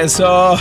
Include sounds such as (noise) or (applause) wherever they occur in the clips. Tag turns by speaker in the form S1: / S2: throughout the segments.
S1: Eso.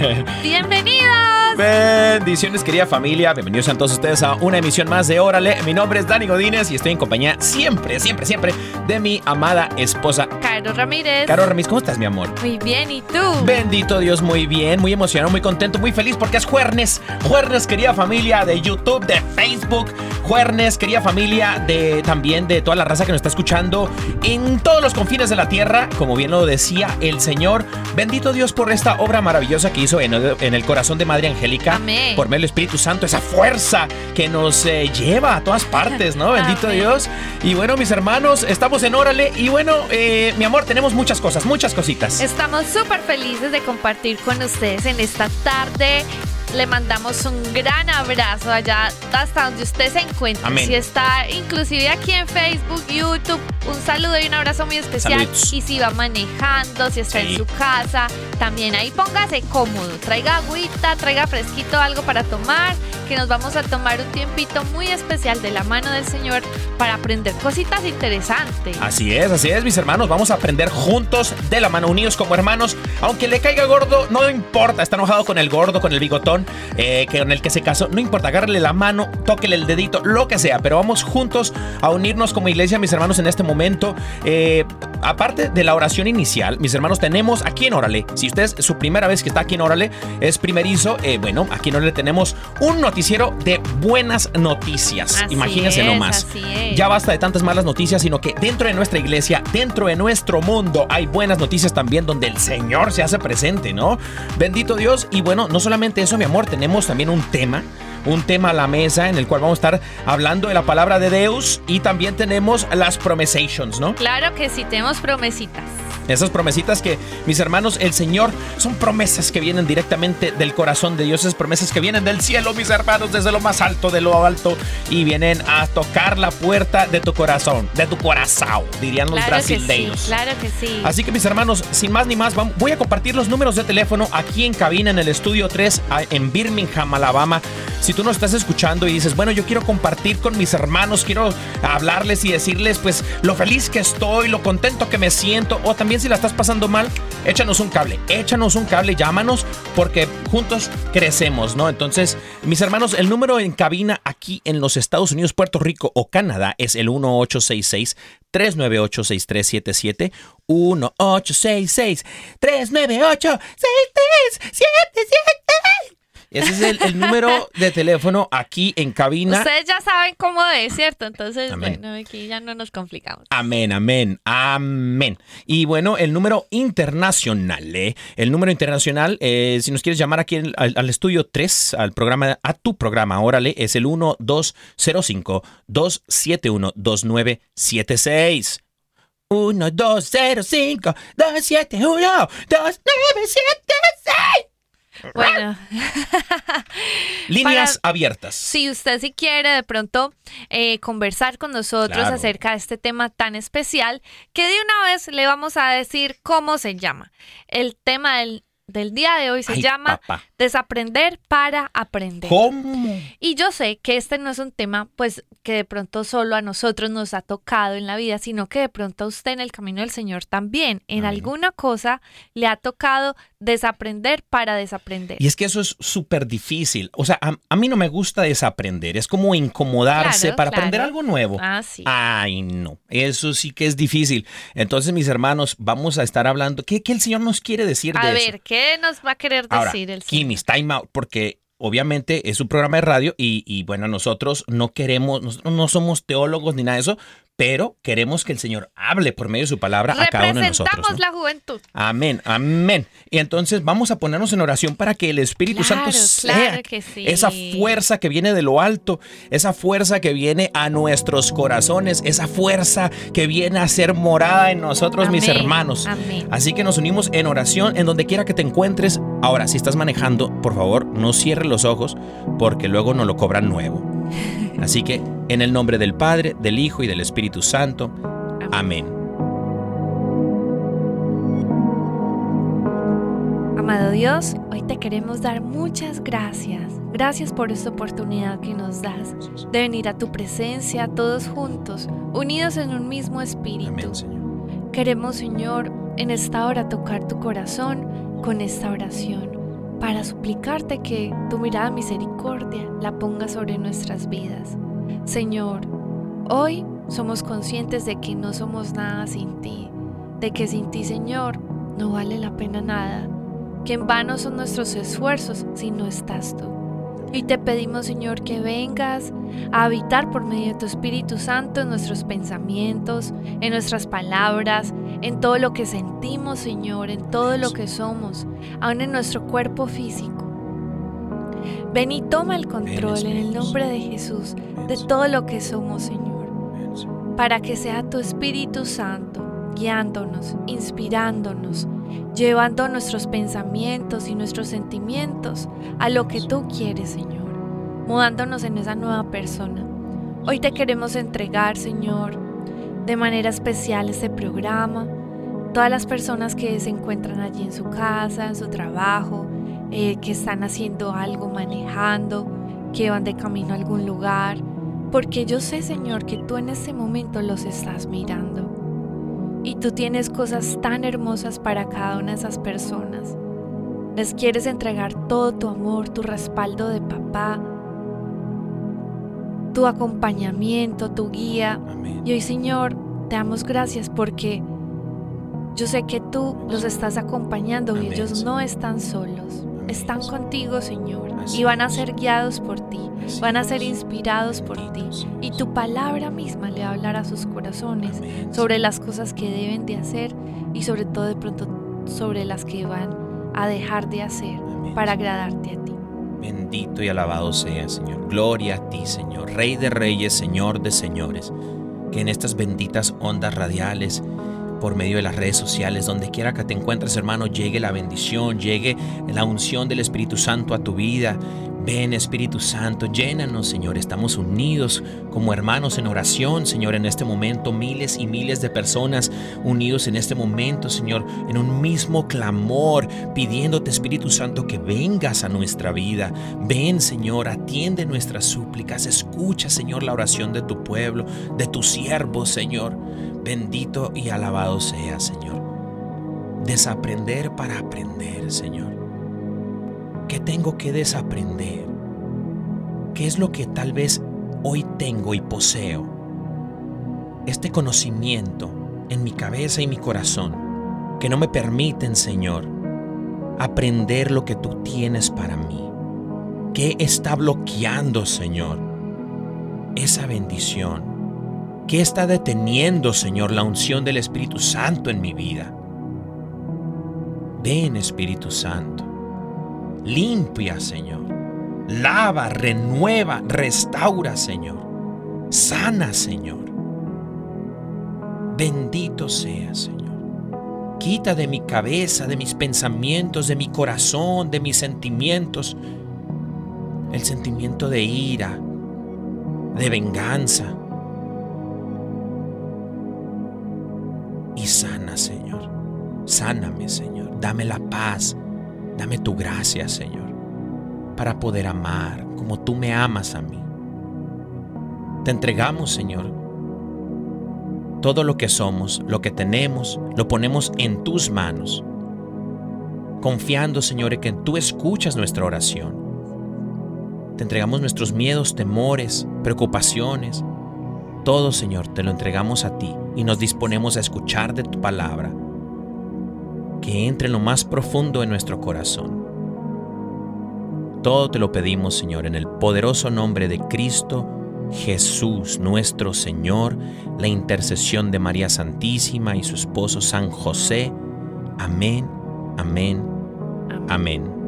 S1: (laughs)
S2: Bienvenidos.
S1: Bendiciones, querida familia. Bienvenidos a todos ustedes a una emisión más de Órale. Mi nombre es Dani Godínez y estoy en compañía siempre, siempre, siempre de mi amada esposa,
S2: Caro Ramírez.
S1: Caro Remis. ¿Cómo estás, mi amor?
S2: Muy bien, ¿y tú?
S1: Bendito Dios, muy bien, muy emocionado, muy contento, muy feliz porque es jueves. Jueves, querida familia de YouTube, de Facebook. Jueves, querida familia de también de toda la raza que nos está escuchando en todos los confines de la tierra, como bien lo decía el Señor. Bendito Dios por esta obra maravillosa que hizo en el, en el corazón de Madre Angélica.
S2: Amén.
S1: Por medio del Espíritu Santo, esa fuerza que nos eh, lleva a todas partes, ¿no? Bendito
S2: Amén.
S1: Dios. Y bueno, mis hermanos, estamos en Órale. Y bueno, eh, mi amor, tenemos muchas cosas, muchas cositas.
S2: Estamos súper felices de compartir con ustedes en esta tarde. Le mandamos un gran abrazo allá hasta donde usted se encuentre.
S1: Amén.
S2: Si está inclusive aquí en Facebook, YouTube, un saludo y un abrazo muy especial.
S1: Saludos.
S2: Y si va manejando, si está
S1: Sí.
S2: en su casa, también ahí póngase cómodo. Traiga agüita, traiga fresquito algo para tomar, que nos vamos a tomar un tiempito muy especial de la mano del Señor para aprender cositas interesantes.
S1: Así es, así es, mis hermanos. Vamos a aprender juntos de la mano, unidos como hermanos. Aunque le caiga gordo, no importa. Está enojado con el gordo, con el bigotón, eh, con el que se casó. No importa, agárrele la mano, tóquele el dedito, lo que sea. Pero vamos juntos a unirnos como iglesia, mis hermanos, en este momento. Eh, aparte de la oración inicial, mis hermanos, tenemos aquí en Órale. Si usted es su primera vez que está aquí en Órale, es primerizo. eh, bueno, aquí en Órale tenemos un noticiero de buenas noticias.
S2: Así
S1: Imagínense
S2: es,
S1: nomás. Ya basta de tantas malas noticias, sino que dentro de nuestra iglesia, dentro de nuestro mundo, hay buenas noticias también donde el Señor se hace presente, ¿no? Bendito Dios. Y bueno, no solamente eso, mi amor, tenemos también un tema. Un tema a la mesa en el cual vamos a estar hablando de la palabra de Deus y también tenemos las promesations, ¿no?
S2: Claro que sí, tenemos promesitas.
S1: Esas promesitas que, mis hermanos, el Señor, son promesas que vienen directamente del corazón de Dios, esas promesas que vienen del cielo, mis hermanos, desde lo más alto, de lo alto, y vienen a tocar la puerta de tu corazón, de tu corazón, dirían los
S2: que sí, claro que sí.
S1: Así que mis hermanos, sin más ni más, voy a compartir los números de teléfono aquí en cabina en el estudio 3 a- en Birmingham, Alabama. Si tú nos estás escuchando y dices, bueno, yo quiero compartir con mis hermanos, quiero hablarles y decirles pues lo feliz que estoy, lo contento que me siento, o también si la estás pasando mal, échanos un cable, échanos un cable, llámanos porque juntos crecemos, ¿no? Entonces, mis hermanos, el número en cabina aquí en los Estados Unidos, Puerto Rico o Canadá es el 1866 398-6377. 1-866-398-6377. Ese es el, el número de teléfono aquí en cabina.
S2: Ustedes ya saben cómo es, ¿cierto? Entonces,
S1: Amén.
S2: bueno, aquí ya no nos complicamos.
S1: Amén, amén, amén. Y bueno, el número internacional, ¿eh? El número internacional, eh, si nos quieres llamar aquí al, estudio 3, al programa, a tu programa, órale, es el 1205-271-2976. 1205-271-2976.
S2: Bueno, (laughs)
S1: Líneas
S2: Para-
S1: abiertas.
S2: si usted sí quiere de pronto eh, conversar con nosotros
S1: Claro.
S2: acerca de este tema tan especial, que de una vez le vamos a decir cómo se llama. El tema del, del día de hoy se
S1: Ay,
S2: llama
S1: papá.
S2: Desaprender para aprender.
S1: ¿Cómo?
S2: Y yo sé que este no es un tema, pues, que de pronto solo a nosotros nos ha tocado en la vida, sino que de pronto a usted en el camino del Señor también, en
S1: Amén.
S2: alguna cosa le ha tocado desaprender para desaprender.
S1: Y es que eso es súper difícil. O sea, a, a mí no me gusta desaprender. Es como incomodarse
S2: Claro,
S1: para
S2: claro.
S1: aprender algo nuevo.
S2: Ah, sí.
S1: Ay, no. Eso sí que es difícil. Entonces, mis hermanos, vamos a estar hablando. ¿Qué, qué el Señor nos quiere decir
S2: a
S1: de eso?
S2: ver, ¿qué nos va a querer
S1: Ahora,
S2: decir el Señor?
S1: Time out, porque obviamente es un programa de radio y, y, bueno, nosotros no queremos, nosotros no somos teólogos ni nada de eso, pero queremos que el Señor hable por medio de su palabra a cada uno de nosotros.
S2: Representamos
S1: ¿no?
S2: la juventud.
S1: Amén, amén. Y entonces vamos a ponernos en oración para que el Espíritu
S2: Claro,
S1: Santo sea
S2: claro que sí.
S1: esa fuerza que viene de lo alto, esa fuerza que viene a nuestros corazones, esa fuerza que viene a ser morada en nosotros, mis hermanos.
S2: amén.
S1: Así que nos unimos en oración en donde quiera que te encuentres. Ahora, si estás manejando, por favor, no cierres los ojos porque luego nos lo cobran nuevo. Así que en el nombre del Padre, del Hijo y del Espíritu Santo. Amén.
S2: Amado Dios, hoy te queremos dar muchas gracias. Gracias por esta oportunidad que nos das de venir a tu presencia todos juntos, unidos en un mismo espíritu.
S1: Amén, Señor.
S2: Queremos, Señor, en esta hora tocar tu corazón con esta oración para suplicarte que tu mirada misericordia la pongas sobre nuestras vidas. Señor, hoy somos conscientes de que no somos nada sin ti, de que sin ti, Señor, no vale la pena nada, que en vano son nuestros esfuerzos si no estás tú. Y te pedimos, Señor, que vengas a habitar por medio de tu Espíritu Santo en nuestros pensamientos, en nuestras palabras, en todo lo que sentimos, Señor, en todo lo que somos, aun en nuestro cuerpo físico. Ven y toma el control en el nombre de Jesús de todo lo que somos, Señor, para que sea tu Espíritu Santo guiándonos, inspirándonos, llevando nuestros pensamientos y nuestros sentimientos a lo que tú quieres, Señor, mudándonos en esa nueva persona. Hoy te queremos entregar, Señor, de manera especial este programa, todas las personas que se encuentran allí en su casa, en su trabajo, eh, que están haciendo algo, manejando, que van de camino a algún lugar, porque yo sé, Señor, que tú en este momento los estás mirando. Y tú tienes cosas tan hermosas para cada una de esas personas. Les quieres entregar todo tu amor, tu respaldo de papá, tu acompañamiento, tu guía.
S1: Amén.
S2: Y hoy, Señor, te damos gracias porque yo sé que tú los estás acompañando y ellos no están solos. Están contigo, Señor, y van a ser guiados por ti, van a ser inspirados por ti. Y tu palabra misma le va a hablar a sus corazones sobre las cosas que deben de hacer y sobre todo de pronto sobre las que van a dejar de hacer para agradarte a ti.
S1: Bendito y alabado sea, Señor. Gloria a ti, Señor. Rey de reyes, Señor de señores. Que en estas benditas ondas radiales, por medio de las redes sociales, donde quiera que te encuentres, hermano, llegue la bendición, llegue la unción del Espíritu Santo a tu vida. Ven, Espíritu Santo, llénanos, Señor. Estamos unidos como hermanos en oración, Señor, en este momento. Miles y miles de personas unidos en este momento, Señor, en un mismo clamor, pidiéndote, Espíritu Santo, que vengas a nuestra vida. Ven, Señor, atiende nuestras súplicas. Escucha, Señor, la oración de tu pueblo, de tus siervos, Señor. Bendito y alabado sea, Señor. Desaprender para aprender, Señor. ¿Qué tengo que desaprender? ¿Qué es lo que tal vez hoy tengo y poseo? Este conocimiento en mi cabeza y mi corazón que no me permiten, Señor, aprender lo que tú tienes para mí. ¿Qué está bloqueando, Señor, esa bendición? ¿Qué está deteniendo, Señor, la unción del Espíritu Santo en mi vida? Ven, Espíritu Santo. Limpia, Señor. Lava, renueva, restaura, Señor. Sana, Señor. Bendito sea, Señor. Quita de mi cabeza, de mis pensamientos, de mi corazón, de mis sentimientos, el sentimiento de ira, de venganza. Y sana, Señor. Sáname, Señor. Dame la paz. Dame tu gracia, Señor. para poder amar como tú me amas a mí. Te entregamos, Señor, todo lo que somos, lo que tenemos, lo ponemos en tus manos, confiando, Señor, en que tú escuchas nuestra oración. Te entregamos nuestros miedos, temores, preocupaciones. Todo, Señor, te lo entregamos a ti y nos disponemos a escuchar de tu palabra, que entre en lo más profundo de nuestro corazón. Todo te lo pedimos, Señor, en el poderoso nombre de Cristo Jesús, nuestro Señor, la intercesión de María Santísima y su esposo San José. Amén, amén, amén. Amén.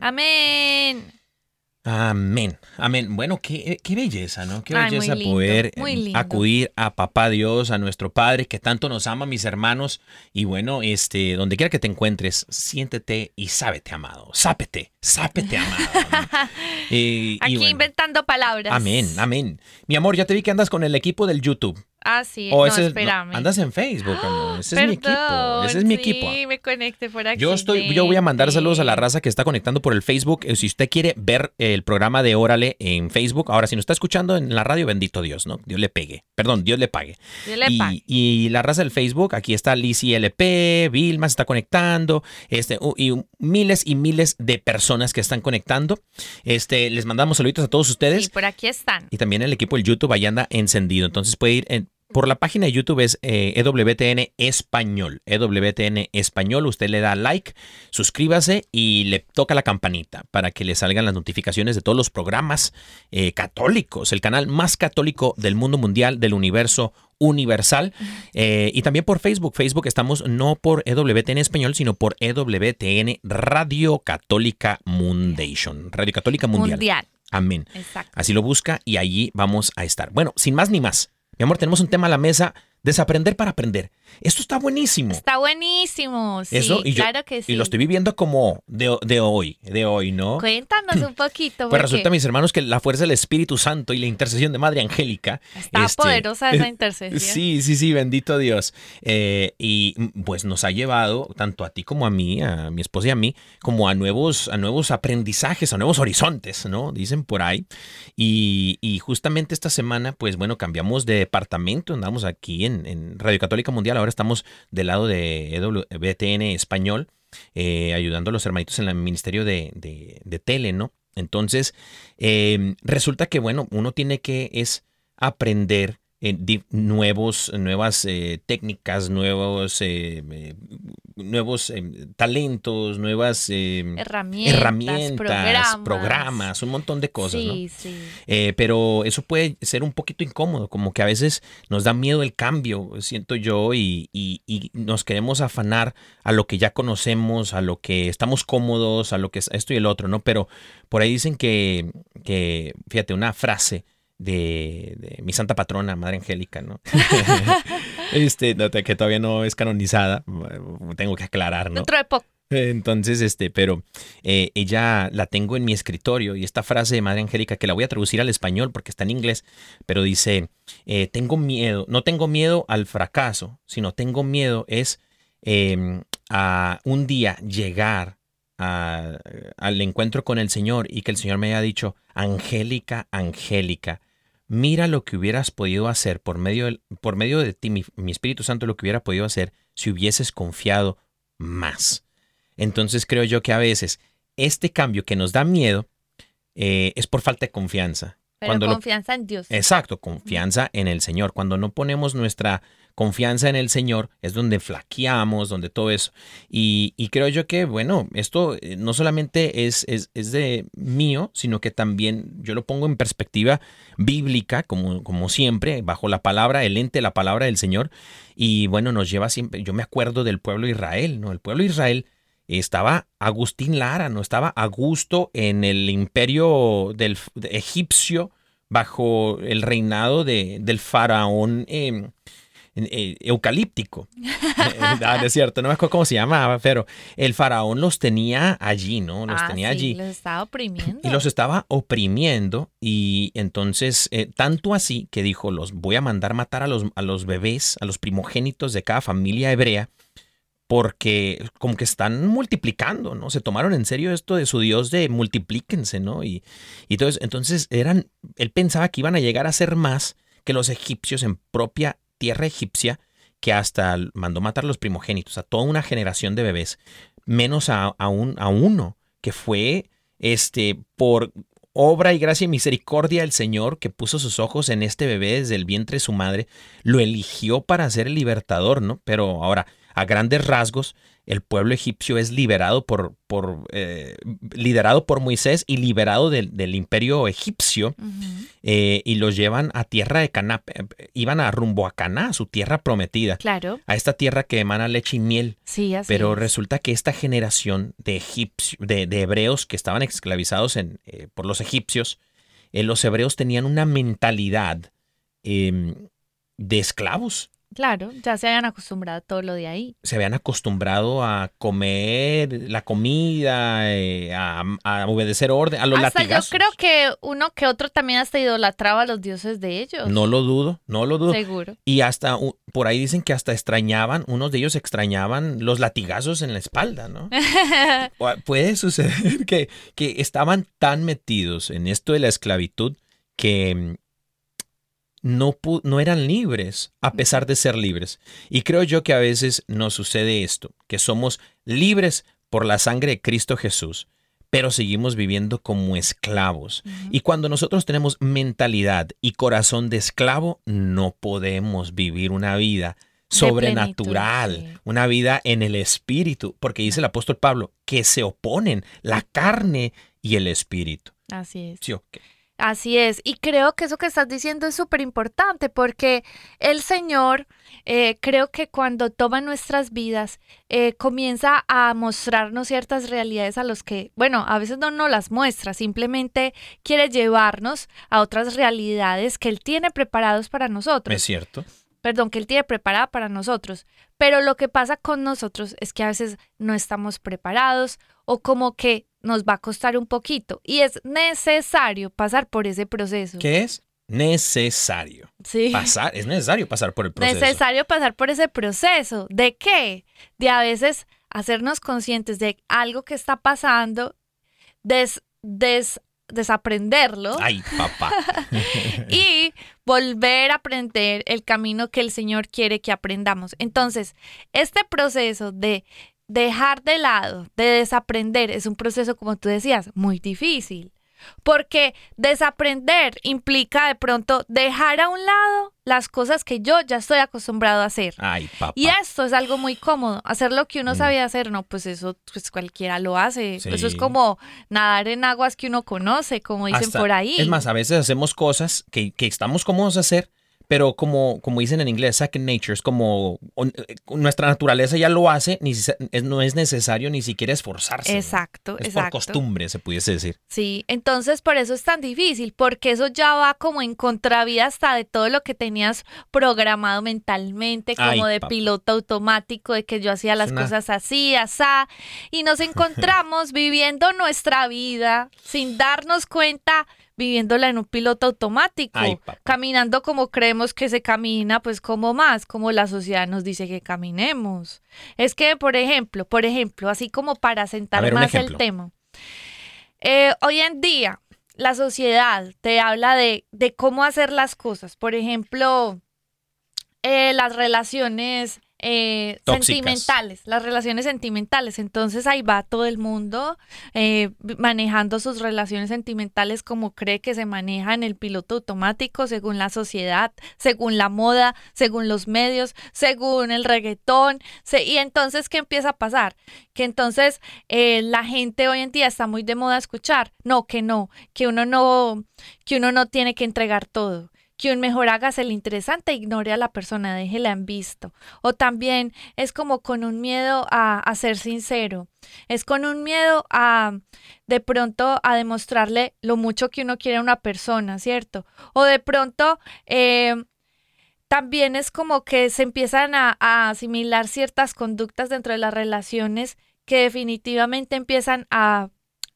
S2: Amén.
S1: Amén, amén. Bueno, qué, qué belleza, ¿no? Qué
S2: Ay,
S1: belleza
S2: lindo,
S1: poder acudir a Papá Dios, a nuestro Padre que tanto nos ama, mis hermanos. Y bueno, este, donde quiera que te encuentres, siéntete y sábete amado. Sápete, sápete amado. (laughs) Eh, y
S2: Aquí
S1: bueno,
S2: inventando palabras.
S1: Amén, amén. Mi amor, ya te vi que andas con el equipo del YouTube.
S2: Ah, sí.
S1: O
S2: no,
S1: ese- no,
S2: espérame.
S1: andas en Facebook, amor. Ese es mi equipo. Ese es mi
S2: sí,
S1: equipo.
S2: me conecté por aquí.
S1: Yo estoy, yo voy a mandar saludos a la raza que está conectando por el Facebook. Eh, Si usted quiere ver el programa de Órale en Facebook, ahora si nos está escuchando en la radio, bendito Dios, ¿no? Dios le pegue. Perdón, Dios le pague.
S2: Yo le
S1: y,
S2: pago.
S1: y la raza del Facebook, aquí está Lizzy LP, Vilma se está conectando, este, y miles y miles de personas que están conectando. Este, les mandamos saluditos a todos ustedes.
S2: Sí, por aquí están.
S1: Y también el equipo del YouTube ahí anda encendido. Entonces puede ir en- por la página de YouTube es eh, EWTN Español. EWTN Español. Usted le da like, suscríbase y le toca la campanita para que le salgan las notificaciones de todos los programas eh, católicos. El canal más católico del mundo mundial, del universo universal. Eh, y también por Facebook. Facebook estamos no por EWTN Español, sino por EWTN Radio Católica Mundation. Radio Católica Mundial.
S2: Mundial.
S1: Amén.
S2: Exacto.
S1: Así lo busca y allí vamos a estar. Bueno, sin más ni más. Mi amor, tenemos un tema a la mesa. Desaprender para aprender. Esto está buenísimo.
S2: Está buenísimo. Sí,
S1: Eso, y yo-
S2: claro que sí.
S1: Y lo estoy viviendo como de, de hoy, de hoy, ¿no?
S2: Cuéntanos un (clears throat) poquito.
S1: Pues resulta, mis hermanos, que la fuerza del Espíritu Santo y la intercesión de Madre Angélica.
S2: Está
S1: este,
S2: poderosa esa (laughs) intercesión.
S1: Sí, sí, sí, bendito Dios. Eh, y mm, pues nos ha llevado, tanto a ti como a mí, a mi esposa y a mí, como a nuevos, a nuevos aprendizajes, a nuevos horizontes, ¿no? Dicen por ahí. Y, y justamente esta semana, pues bueno, cambiamos de departamento, andamos aquí en, en Radio Católica Mundial, ahora estamos del lado de EWTN Español, eh, ayudando a los hermanitos en el ministerio de, de- tele, ¿no? Entonces, eh, resulta que, bueno, uno tiene que es aprender eh, di- nuevos, nuevas eh, técnicas, nuevos, eh, nuevos talentos, nuevas
S2: Herramientas,
S1: herramientas,
S2: programas.
S1: programas, un montón de cosas, ¿no?
S2: Sí,
S1: pero eso puede ser un poquito incómodo, como que a veces nos da miedo el cambio, siento yo, y, y- y nos queremos afanar a lo que ya conocemos, a lo que estamos cómodos, a lo que es esto y el otro, ¿no? Pero por ahí dicen que, que fíjate, una frase de, de mi santa patrona, Madre Angélica, ¿no? (laughs) este, que todavía no es canonizada, tengo que aclarar, ¿no?
S2: De poco.
S1: Entonces, este, pero eh, ella la tengo en mi escritorio y esta frase de Madre Angélica, que la voy a traducir al español porque está en inglés, pero dice, eh, tengo miedo, no tengo miedo al fracaso, sino tengo miedo es eh, a un día llegar a- al encuentro con el Señor y que el Señor me haya dicho, Angélica, Angélica, mira lo que hubieras podido hacer por medio, del- por medio de ti, mi, mi Espíritu Santo, lo que hubiera podido hacer si hubieses confiado más. Entonces creo yo que a veces este cambio que nos da miedo eh, es por falta de confianza.
S2: Pero
S1: Cuando lo-
S2: confianza en Dios.
S1: Exacto, confianza en el Señor. Cuando no ponemos nuestra confianza en el Señor es donde flaqueamos, donde todo eso. Y, creo yo que, bueno, esto eh, no solamente es, es, de mío, sino que también yo lo pongo en perspectiva bíblica, como, como siempre, bajo la palabra, el ente, la palabra del Señor. Y bueno, nos lleva siempre, yo me acuerdo del pueblo de Israel, ¿no? El pueblo de Israel estaba Agustín Lara, ¿no? Estaba a gusto en el imperio del egipcio bajo el reinado de, del faraón eh, eh, eucalíptico. (laughs) Eh, ah, es cierto, no me acuerdo cómo se llamaba, pero el faraón los tenía allí, ¿no? Los
S2: Ah,
S1: tenía
S2: sí,
S1: allí.
S2: Los estaba oprimiendo.
S1: Y los estaba oprimiendo y entonces, eh, tanto así que dijo, los voy a mandar matar a los, a los bebés, a los primogénitos de cada familia hebrea, porque como que están multiplicando, ¿no? Se tomaron en serio esto de su Dios de multiplíquense, ¿no? Y, y entonces, entonces eran, él pensaba que iban a llegar a ser más que los egipcios en propia tierra egipcia, que hasta mandó matar a los primogénitos, a toda una generación de bebés, menos a, a un, a uno, que fue este, por obra y gracia y misericordia del Señor que puso sus ojos en este bebé desde el vientre de su madre, lo eligió para ser el libertador, ¿no? Pero ahora, a grandes rasgos, el pueblo egipcio es liberado por, por eh, liderado por Moisés y liberado del, del imperio egipcio eh, y los llevan a tierra de Caná, eh, iban a rumbo a Caná, su tierra prometida,
S2: Claro,
S1: a esta tierra que emana leche y miel.
S2: sí, así
S1: Pero
S2: es.
S1: resulta que esta generación de egipcios, de, de hebreos que estaban esclavizados en, eh, por los egipcios, los hebreos tenían una mentalidad eh, de esclavos.
S2: Claro, ya se habían acostumbrado a todo lo de ahí.
S1: Se habían acostumbrado a comer la comida, eh, a, a obedecer orden, a los
S2: Hasta yo
S1: latigazos.
S2: creo que uno que otro también hasta idolatraba a los dioses de ellos.
S1: No lo dudo, no lo dudo.
S2: Seguro.
S1: Y hasta, por ahí dicen que hasta extrañaban, unos de ellos extrañaban los latigazos en la espalda, ¿no? (laughs) Puede suceder (laughs) que, que estaban tan metidos en esto de la esclavitud que no, eran libres a pesar de ser libres. Y creo yo que a veces nos sucede esto, que somos libres por la sangre de Cristo Jesús, pero seguimos viviendo como esclavos. Y cuando nosotros tenemos mentalidad y corazón de esclavo, no podemos vivir una vida sobrenatural,
S2: plenitud, sí.
S1: una vida en el espíritu, porque dice el apóstol Pablo que se oponen la carne y el espíritu.
S2: Así es.
S1: ¿Sí?
S2: Así es, y creo que eso que estás diciendo es súper importante porque el Señor, eh, creo que cuando toma nuestras vidas, eh, comienza a mostrarnos ciertas realidades a los que, bueno, a veces no nos las muestra, simplemente quiere llevarnos a otras realidades que Él tiene preparados para nosotros
S1: ¿Es cierto?
S2: perdón, que Él tiene preparada para nosotros. Pero lo que pasa con nosotros es que a veces no estamos preparados o como que nos va a costar un poquito y es necesario pasar por ese proceso.
S1: ¿Qué es? Necesario.
S2: Sí.
S1: Pasar, es necesario pasar por el proceso.
S2: Necesario pasar por ese proceso. ¿De qué? De a veces hacernos conscientes de algo que está pasando, des, des- desaprenderlo
S1: Ay, papá. (laughs)
S2: y volver a aprender el camino que el Señor quiere que aprendamos. Entonces, este proceso de dejar de lado, de desaprender, es un proceso, como tú decías, muy difícil. Porque desaprender implica de pronto dejar a un lado las cosas que yo ya estoy acostumbrado a hacer.
S1: Ay, papá.
S2: Y esto es algo muy cómodo. Hacer lo que uno
S1: Mm.
S2: sabía hacer, no, pues eso pues cualquiera lo hace.
S1: Sí.
S2: Eso es como nadar en aguas que uno conoce, como dicen
S1: Hasta-
S2: por ahí.
S1: Es más, a veces hacemos cosas que, que estamos cómodos a hacer, pero como, como dicen en inglés, second nature, es como on- eh, nuestra naturaleza ya lo hace, ni si- es- no es necesario ni siquiera esforzarse. ¿no?
S2: Exacto,
S1: Es
S2: exacto.
S1: por costumbre, se pudiese decir.
S2: Sí, entonces por eso es tan difícil, porque eso ya va como en contravía hasta de todo lo que tenías programado mentalmente, como
S1: Ay,
S2: de
S1: papá.
S2: piloto automático, de que yo hacía las
S1: una-
S2: cosas así, asá, y nos (laughs) encontramos viviendo nuestra vida sin darnos cuenta, viviéndola en un piloto automático,
S1: Ay,
S2: caminando como creemos que se camina, pues como más, como la sociedad nos dice que caminemos. Es que, por ejemplo, por ejemplo, así como para sentar
S1: ver,
S2: más el tema. Eh, hoy en día, la sociedad te habla de, de cómo hacer las cosas. Por ejemplo, eh, las relaciones eh, sentimentales, las relaciones sentimentales. Entonces ahí va todo el mundo eh, manejando sus relaciones sentimentales como cree que se maneja en el piloto automático, según la sociedad, según la moda, según los medios, según el reggaetón. se- y entonces, ¿qué empieza a pasar? Que entonces eh, la gente hoy en día está muy de moda escuchar, no, que no, que uno no, que uno no tiene que entregar todo. Que un mejor hagas el interesante, ignore a la persona, déjela en visto. O también es como con un miedo a, ser sincero. Es con un miedo a de pronto a demostrarle lo mucho que uno quiere a una persona, ¿cierto? O de pronto eh, también es como que se empiezan a asimilar ciertas conductas dentro de las relaciones que definitivamente empiezan a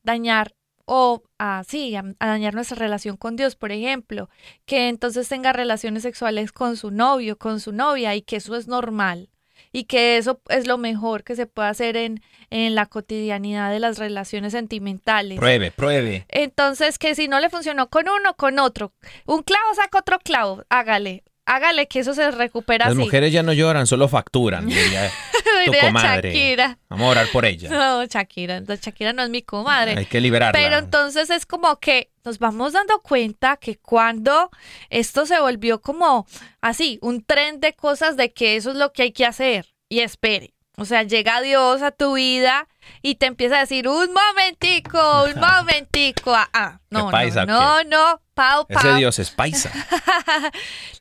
S2: dañar o a, sí, a, a dañar nuestra relación con Dios, por ejemplo, que entonces tenga relaciones sexuales con su novio, con su novia y que eso es normal y que eso es lo mejor que se puede hacer en, en la cotidianidad de las relaciones sentimentales.
S1: Pruebe, pruebe.
S2: Entonces, que si no le funcionó con uno, con otro. Un clavo saca otro clavo, hágale. Hágale que eso se recupera
S1: Las
S2: así.
S1: mujeres ya no lloran, solo facturan. diría (laughs) tu comadre.
S2: Shakira.
S1: Vamos a orar por ella.
S2: No, Shakira. Shakira no es mi comadre.
S1: Hay que liberarla.
S2: Pero entonces es como que nos vamos dando cuenta que cuando esto se volvió como así, un tren de cosas de que eso es lo que hay que hacer. Y espere. O sea, llega Dios a tu vida y te empieza a decir, un momentico, un (laughs) momentico. Ah, ah, no, no, no, no, pau, pau.
S1: Ese Dios es paisa. (laughs)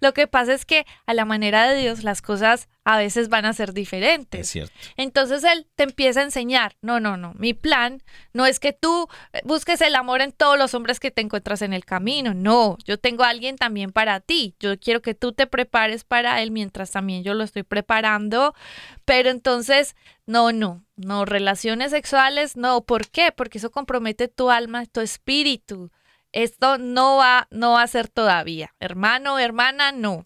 S2: Lo que pasa es que a la manera de Dios las cosas a veces van a ser diferentes.
S1: Es cierto.
S2: Entonces él te empieza a enseñar, no, no, no, mi plan no es que tú eh, busques el amor en todos los hombres que te encuentras en el camino, no, yo tengo a alguien también para ti, yo quiero que tú te prepares para él mientras también yo lo estoy preparando, pero entonces, no, no, no, relaciones sexuales, no, ¿por qué? Porque eso compromete tu alma, tu espíritu. Esto no va, no va a ser todavía. Hermano, hermana, no.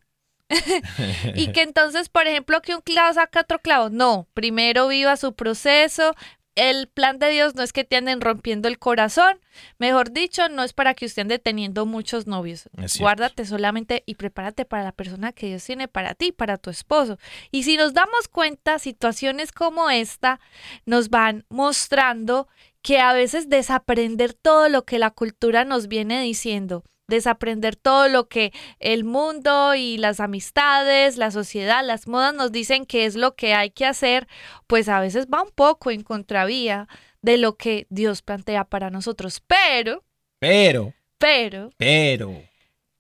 S2: (laughs) y que entonces, por ejemplo, que un clavo saca otro clavo. No, primero viva su proceso. El plan de Dios no es que te anden rompiendo el corazón. Mejor dicho, no es para que usted ande teniendo muchos novios. Guárdate solamente y prepárate para la persona que Dios tiene para ti, para tu esposo. Y si nos damos cuenta, situaciones como esta nos van mostrando que a veces desaprender todo lo que la cultura nos viene diciendo, desaprender todo lo que el mundo y las amistades, la sociedad, las modas nos dicen que es lo que hay que hacer, pues a veces va un poco en contravía de lo que Dios plantea para nosotros. Pero,
S1: Pero,
S2: pero,
S1: pero.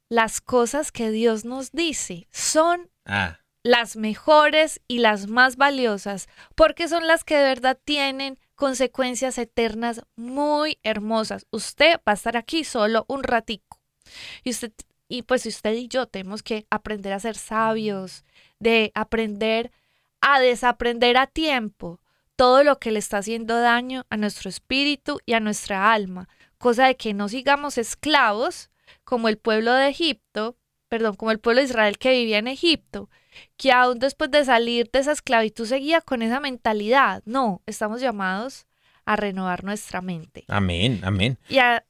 S2: las cosas que Dios nos dice son
S1: Ah,
S2: las mejores y las más valiosas, porque son las que de verdad tienen consecuencias eternas muy hermosas. Usted va a estar aquí solo un ratico. Y usted y pues usted y yo tenemos que aprender a ser sabios, de aprender a desaprender a tiempo todo lo que le está haciendo daño a nuestro espíritu y a nuestra alma, cosa de que no sigamos esclavos como el pueblo de Egipto, perdón, como el pueblo de Israel que vivía en Egipto, que aún después de salir de esa esclavitud seguía con esa mentalidad. No, estamos llamados a renovar nuestra mente.
S1: amén, amén.
S2: Y a,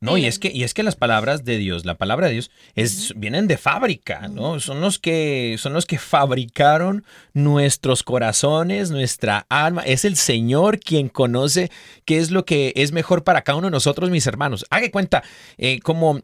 S1: No, y
S2: Miren.
S1: es que, y es que las palabras de Dios, la palabra de Dios, es, vienen de fábrica, ¿no? Son los que, son los que fabricaron nuestros corazones, nuestra alma. Es el Señor quien conoce qué es lo que es mejor para cada uno de nosotros, mis hermanos. Haga cuenta, eh, como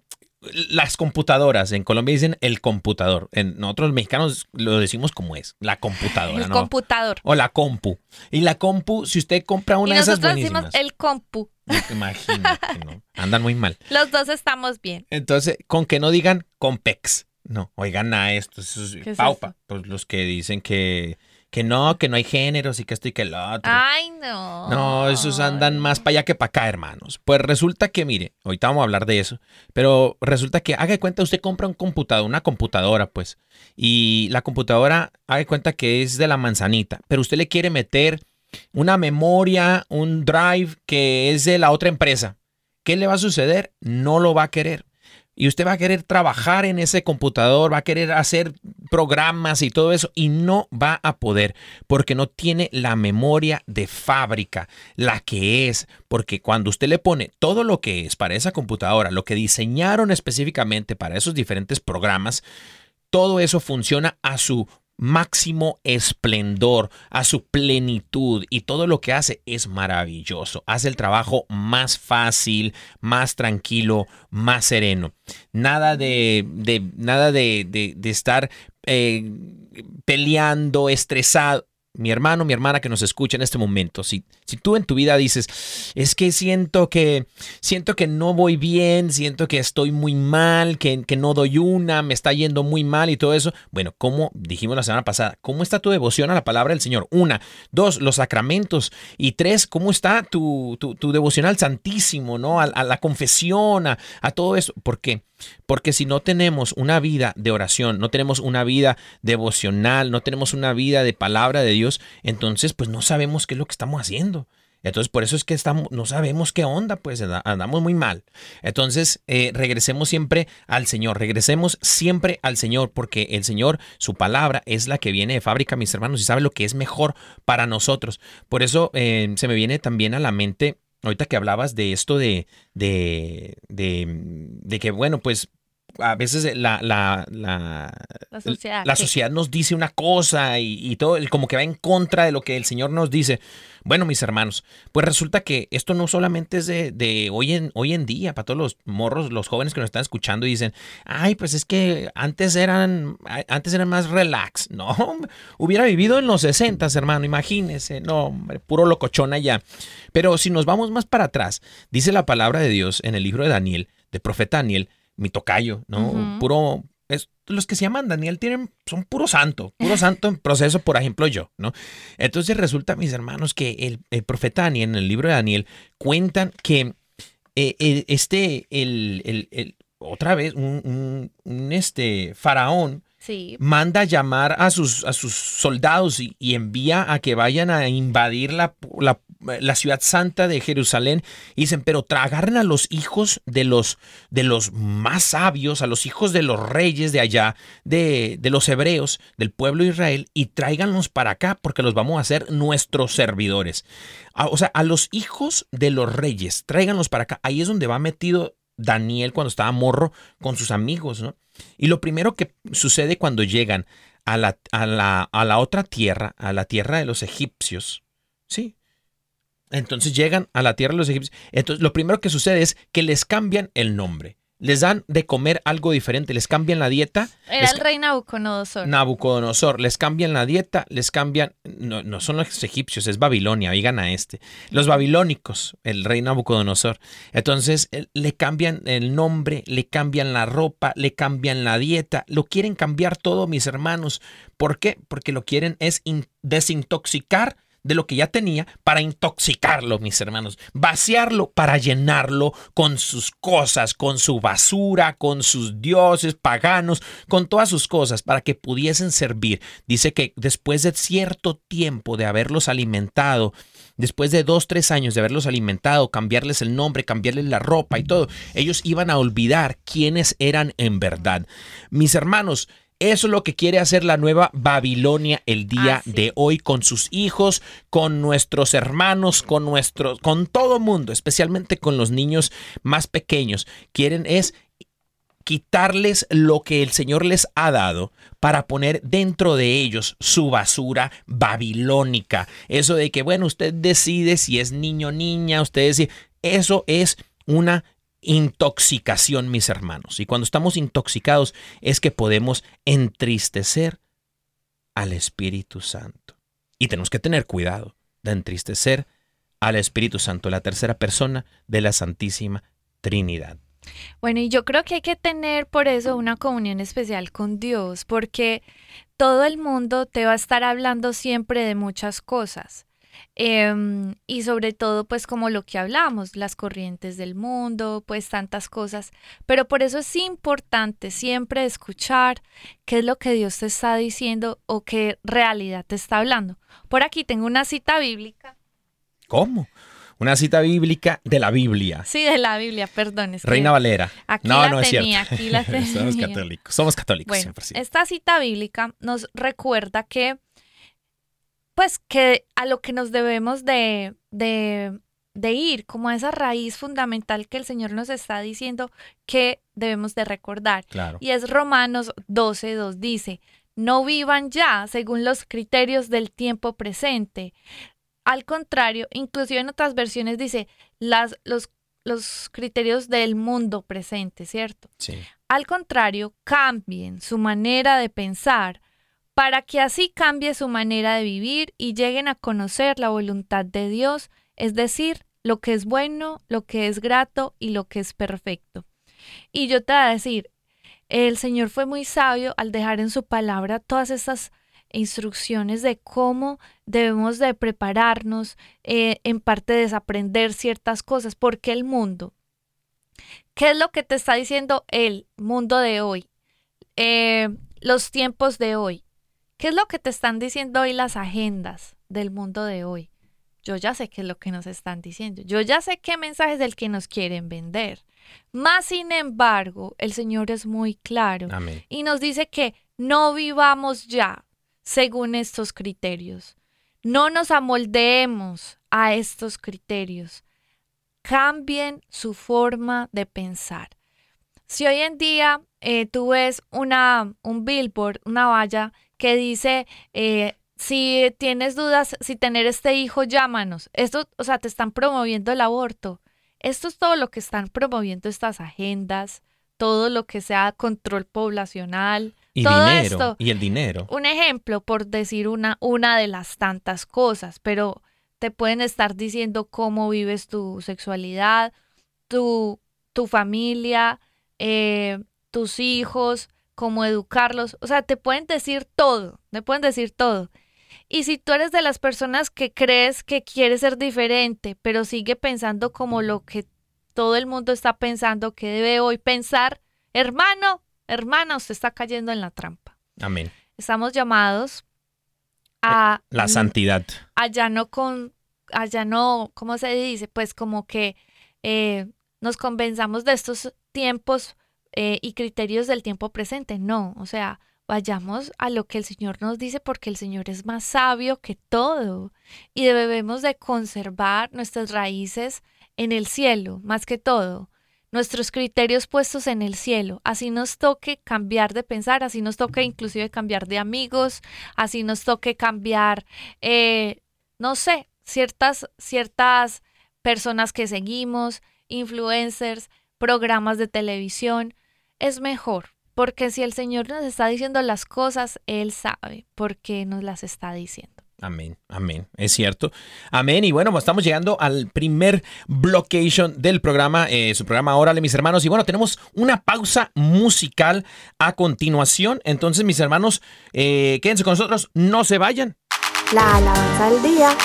S1: las computadoras, en Colombia dicen el computador. En nosotros los mexicanos lo decimos como es, la computadora,
S2: el
S1: ¿no?
S2: computador.
S1: o la compu. Y la compu, si usted compra
S2: Y
S1: una de esas
S2: nosotros decimos
S1: buenísimas.
S2: el compu.
S1: Imagínate, ¿no? Andan muy mal. (laughs)
S2: Los dos estamos bien.
S1: Entonces, con que no digan Compex. No, oigan a estos. esos-
S2: ¿Qué es
S1: paupa.
S2: eso?
S1: Pues los que dicen que, que no, que no hay géneros y que esto y que el otro.
S2: Ay, no.
S1: No, esos andan más para allá que para acá, hermanos. Pues resulta que, mire, ahorita vamos a hablar de eso, pero resulta que, haga de cuenta, usted compra un computador, una computadora, pues, y la computadora, haga de cuenta que es de la manzanita, pero usted le quiere meter una memoria, un drive que es de la otra empresa. ¿Qué le va a suceder? No lo va a querer. Y usted va a querer trabajar en ese computador, va a querer hacer programas y todo eso, y no va a poder porque no tiene la memoria de fábrica, la que es, porque cuando usted le pone todo lo que es para esa computadora, lo que diseñaron específicamente para esos diferentes programas, todo eso funciona a su máximo esplendor, a su plenitud y todo lo que hace es maravilloso. Hace el trabajo más fácil, más tranquilo, más sereno. Nada de, nada de estar eh, peleando, estresado. Mi hermano, mi hermana que nos escucha en este momento, si, si tú en tu vida dices, es que siento que, siento que no voy bien, siento que estoy muy mal, que, que no doy una, me está yendo muy mal y todo eso, bueno, como dijimos la semana pasada, ¿cómo está tu devoción a la palabra del Señor? Una, dos, los sacramentos y tres, ¿cómo está tu, tu, tu devoción al Santísimo, ¿no? A, a la confesión, a, a todo eso, ¿por qué? Porque si no tenemos una vida de oración, no tenemos una vida devocional, no tenemos una vida de palabra de Dios, entonces pues no sabemos qué es lo que estamos haciendo. Entonces, por eso es que estamos, no sabemos qué onda, pues andamos muy mal. Entonces, eh, regresemos siempre al Señor, regresemos siempre al Señor, porque el Señor, su palabra, es la que viene de fábrica, mis hermanos, y sabe lo que es mejor para nosotros. Por eso eh, se me viene también a la mente, ahorita que hablabas de esto de, de, de, de que, bueno, pues a veces la, la, la,
S2: La sociedad,
S1: la
S2: sí.
S1: sociedad nos dice una cosa y, y todo, como que va en contra de lo que el Señor nos dice. Bueno, mis hermanos, pues resulta que esto no solamente es de, de hoy, en, hoy en día, para todos los morros, los jóvenes que nos están escuchando y dicen, ay, pues es que antes eran, antes eran más relax. (laughs) No, hubiera vivido en los 60, hermano, imagínese. No, hombre, puro locochón allá. Pero si nos vamos más para atrás, dice la palabra de Dios en el libro de Daniel, de profeta Daniel, mi tocayo, ¿no? Puro. Es, los que se llaman Daniel tienen, son puro santo, puro santo en proceso, por ejemplo, yo, ¿no? Entonces resulta, mis hermanos, que el, el profeta Daniel, en el libro de Daniel, cuentan que eh, el- este, el, el- el- otra vez, un, un- un, este, faraón,
S2: Sí.
S1: manda llamar a sus, a sus soldados y, y envía a que vayan a invadir la, la- la ciudad santa de Jerusalén. Y dicen, pero tra- agarren a los hijos de los, de los más sabios, a los hijos de los reyes de allá, de, de los hebreos, del pueblo de Israel, y tráiganlos para acá porque los vamos a hacer nuestros servidores. A- o sea, a los hijos de los reyes, tráiganlos para acá. Ahí es donde va metido Daniel cuando estaba morro con sus amigos, ¿no? Y lo primero que sucede cuando llegan a la, a la, a la otra tierra, a la tierra de los egipcios, ¿sí? Entonces llegan a la tierra de los egipcios. Entonces lo primero que sucede es que les cambian el nombre. Les dan de comer algo diferente, les cambian la dieta.
S2: Era
S1: les
S2: el rey Nabucodonosor.
S1: Nabucodonosor, les cambian la dieta, les cambian, no, no son los egipcios, es Babilonia, oigan a este, los babilónicos, el rey Nabucodonosor. Entonces le cambian el nombre, le cambian la ropa, le cambian la dieta, lo quieren cambiar todo, mis hermanos. ¿Por qué? Porque lo quieren es in- desintoxicar de lo que ya tenía para intoxicarlo, mis hermanos, vaciarlo para llenarlo con sus cosas, con su basura, con sus dioses paganos, con todas sus cosas, para que pudiesen servir. Dice que después de cierto tiempo de haberlos alimentado, después de dos, tres años de haberlos alimentado, cambiarles el nombre, cambiarles la ropa y todo, ellos iban a olvidar quiénes eran en verdad. Mis hermanos, eso es lo que quiere hacer la nueva Babilonia el día
S2: Así.
S1: de hoy con sus hijos, con nuestros hermanos, con nuestros, con todo mundo, especialmente con los niños más pequeños. Quieren es quitarles lo que el Señor les ha dado para poner dentro de ellos su basura babilónica. Eso de que, bueno, usted decide si es niño o niña, usted decide, eso es una intoxicación, mis hermanos. Y cuando estamos intoxicados es que podemos entristecer al Espíritu Santo. Y tenemos que tener cuidado de entristecer al Espíritu Santo, la tercera persona de la Santísima Trinidad.
S2: Bueno, y yo creo que hay que tener por eso una comunión especial con Dios, porque todo el mundo te va a estar hablando siempre de muchas cosas. Em, y sobre todo, pues como lo que hablamos, las corrientes del mundo, pues tantas cosas. Pero por eso es importante siempre escuchar qué es lo que Dios te está diciendo o qué realidad te está hablando. Por aquí tengo una cita bíblica.
S1: ¿Cómo? Una cita bíblica de la Biblia.
S2: Sí, de la Biblia, perdón. es que
S1: Reina Valera.
S2: Aquí
S1: no,
S2: la
S1: no es
S2: tenía,
S1: cierto.
S2: aquí la (laughs)
S1: Somos
S2: tenía.
S1: católicos. Somos católicos,
S2: Bueno,
S1: 100%.
S2: esta cita bíblica nos recuerda que, pues, que a lo que nos debemos de, de, de ir, como a esa raíz fundamental que el Señor nos está diciendo que debemos de recordar.
S1: Claro.
S2: Y es Romanos 12, 2 dice, no vivan ya según los criterios del tiempo presente. Al contrario, inclusive en otras versiones dice las, los, los criterios del mundo presente, ¿cierto?
S1: Sí.
S2: Al contrario, cambien su manera de pensar para que así cambie su manera de vivir y lleguen a conocer la voluntad de Dios, es decir, lo que es bueno, lo que es grato y lo que es perfecto. Y yo te voy a decir, el Señor fue muy sabio al dejar en su palabra todas estas instrucciones de cómo debemos de prepararnos, eh, en parte desaprender ciertas cosas, porque el mundo ¿Qué es lo que te está diciendo el mundo de hoy? Eh, los tiempos de hoy. ¿Qué es lo que te están diciendo hoy las agendas del mundo de hoy? Yo ya sé qué es lo que nos están diciendo. Yo ya sé qué mensaje es el que nos quieren vender. Más sin embargo, el Señor es muy claro
S1: Amén.
S2: y nos dice que no vivamos ya según estos criterios. No nos amoldeemos a estos criterios. Cambien su forma de pensar. Si hoy en día eh, tú ves una, un billboard, una valla que dice, eh, si tienes dudas si tener este hijo, llámanos. Esto, o sea, te están promoviendo el aborto. Esto es todo lo que están promoviendo estas agendas, todo lo que sea control poblacional,
S1: Y
S2: todo
S1: dinero.
S2: esto.
S1: Y el dinero.
S2: Un ejemplo, por decir una, una de las tantas cosas, pero te pueden estar diciendo cómo vives tu sexualidad, tu, tu familia, eh, tus hijos, cómo educarlos. O sea, te pueden decir todo, te pueden decir todo. Y si tú eres de las personas que crees que quieres ser diferente, pero sigue pensando como lo que todo el mundo está pensando que debe hoy pensar, hermano, hermana, usted está cayendo en la trampa.
S1: Amén.
S2: Estamos llamados a
S1: La santidad.
S2: allá no con, allá no, ¿cómo se dice? Pues como que eh, nos convenzamos de estos tiempos eh, y criterios del tiempo presente. No, o sea, vayamos a lo que el Señor nos dice porque el Señor es más sabio que todo y debemos de conservar nuestras raíces en el cielo, más que todo. Nuestros criterios puestos en el cielo. Así nos toque cambiar de pensar, así nos toque inclusive cambiar de amigos, así nos toque cambiar, eh, no sé, ciertas, ciertas personas que seguimos, influencers, programas de televisión, es mejor, porque si el Señor nos está diciendo las cosas, Él sabe por qué nos las está diciendo.
S1: Amén, amén, es cierto. Amén. Y bueno, pues estamos llegando al primer blockation del programa, eh, su programa Órale, mis hermanos. Y bueno, tenemos una pausa musical a continuación. Entonces, mis hermanos, eh, quédense con nosotros, no se vayan.
S3: La alabanza del día.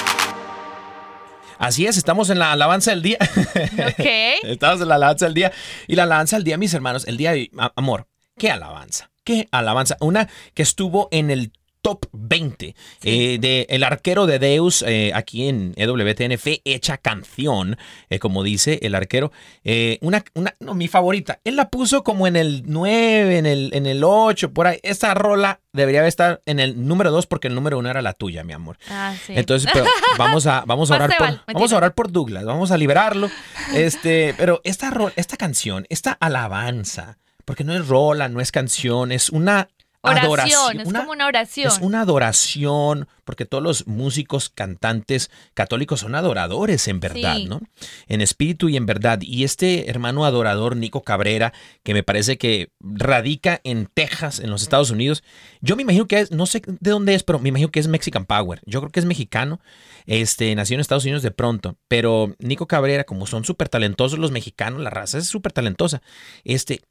S1: Así es, estamos en la alabanza del día.
S2: ¿Ok? (laughs)
S1: Estamos en la alabanza del día. Y la alabanza del día, mis hermanos, el día de amor. ¿Qué alabanza? ¿Qué alabanza? Una que estuvo en el top 20 eh, de El arquero de Deus eh, aquí en EWTN fue hecha canción, eh, como dice el arquero. Una, una, no, mi favorita. Él la puso como en el 9, en el, en el 8, por ahí. Esta rola debería estar en el número 2 porque el número 1 era la tuya, mi amor.
S2: Ah, sí.
S1: Entonces, pero vamos a, vamos a (laughs) orar por, vamos a orar por Douglas, vamos a liberarlo. (laughs) Este, pero esta, esta canción, esta alabanza, porque no es rola, no es canción, es una
S2: oración,
S1: adoración.
S2: es
S1: una-
S2: como una oración.
S1: es una adoración, porque todos los músicos, cantantes católicos son adoradores en verdad,
S2: Sí.
S1: ¿no? En espíritu y en verdad. Y este hermano adorador, Nico Cabrera, que me parece que radica en Texas, en los Estados Unidos, yo me imagino que es, no sé de dónde es, pero me imagino que es Mexican Power. Yo creo que es mexicano, este, nació en Estados Unidos de pronto, pero Nico Cabrera, como son súper talentosos los mexicanos, la raza es súper talentosa, este,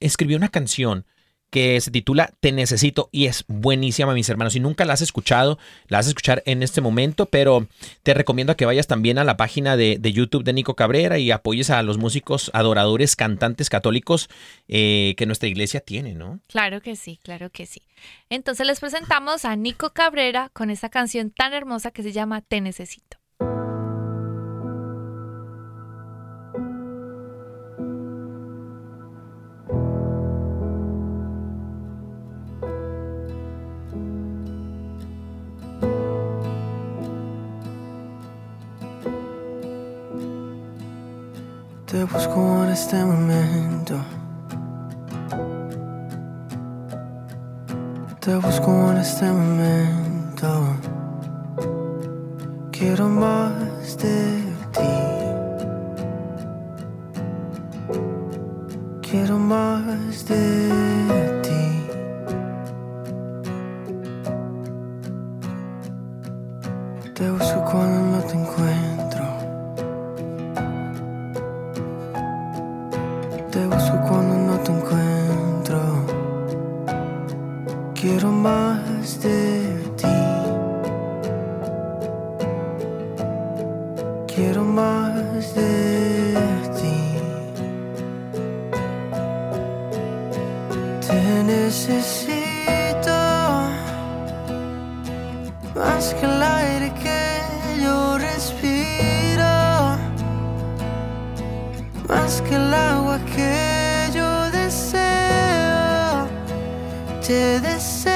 S1: escribió una canción que se titula Te Necesito y es buenísima, mis hermanos. Si nunca la has escuchado, la vas a escuchar en este momento, pero te recomiendo que vayas también a la página de, de YouTube de Nico Cabrera y apoyes a los músicos, adoradores, cantantes católicos eh, que nuestra iglesia tiene, ¿no?
S2: Claro que sí, claro que sí. Entonces les presentamos a Nico Cabrera con esta canción tan hermosa que se llama Te Necesito.
S4: Te busco en este momento. Te busco en este momento. Quiero más de ti. Quiero más de ti. quiero más de ti. Quiero más de ti. Te necesito más que el aire que yo respiro, más que el agua Te deseo a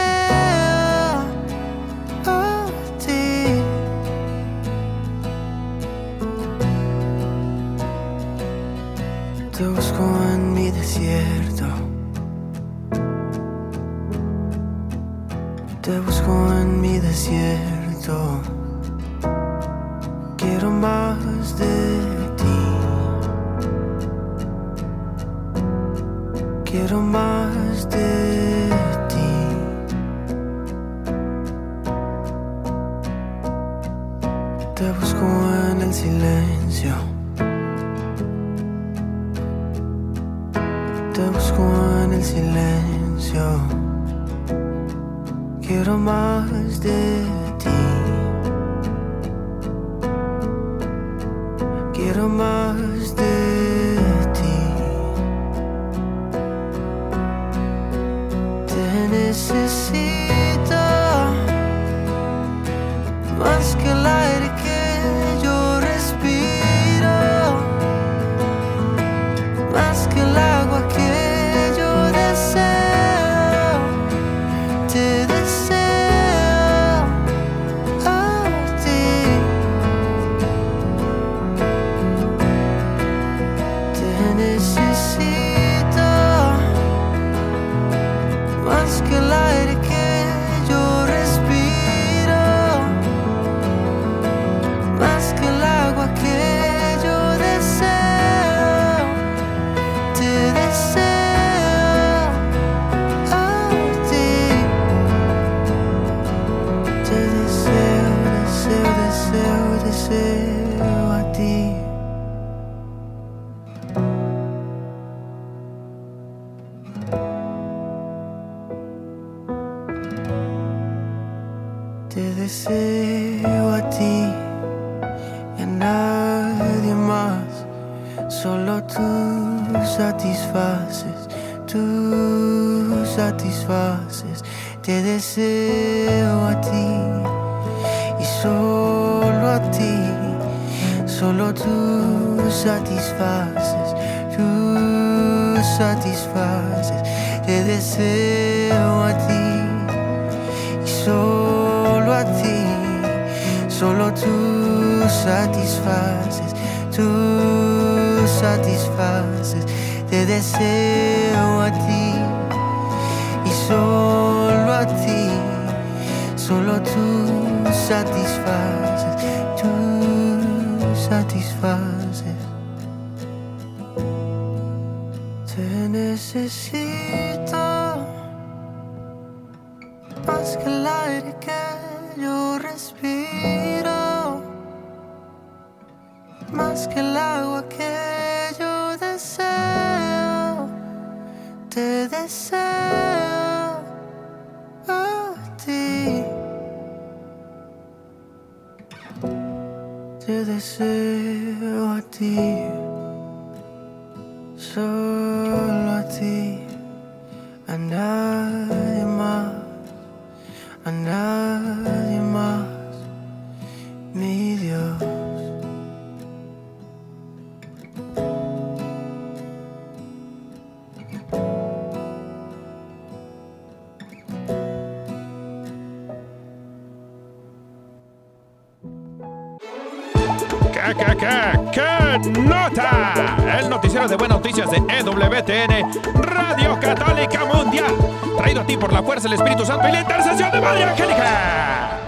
S4: Te necesito más que el aire que yo respiro, más que el agua que yo deseo, te deseo a ti, te deseo a ti,
S1: fuerza del Espíritu Santo y la intercesión de María Angélica.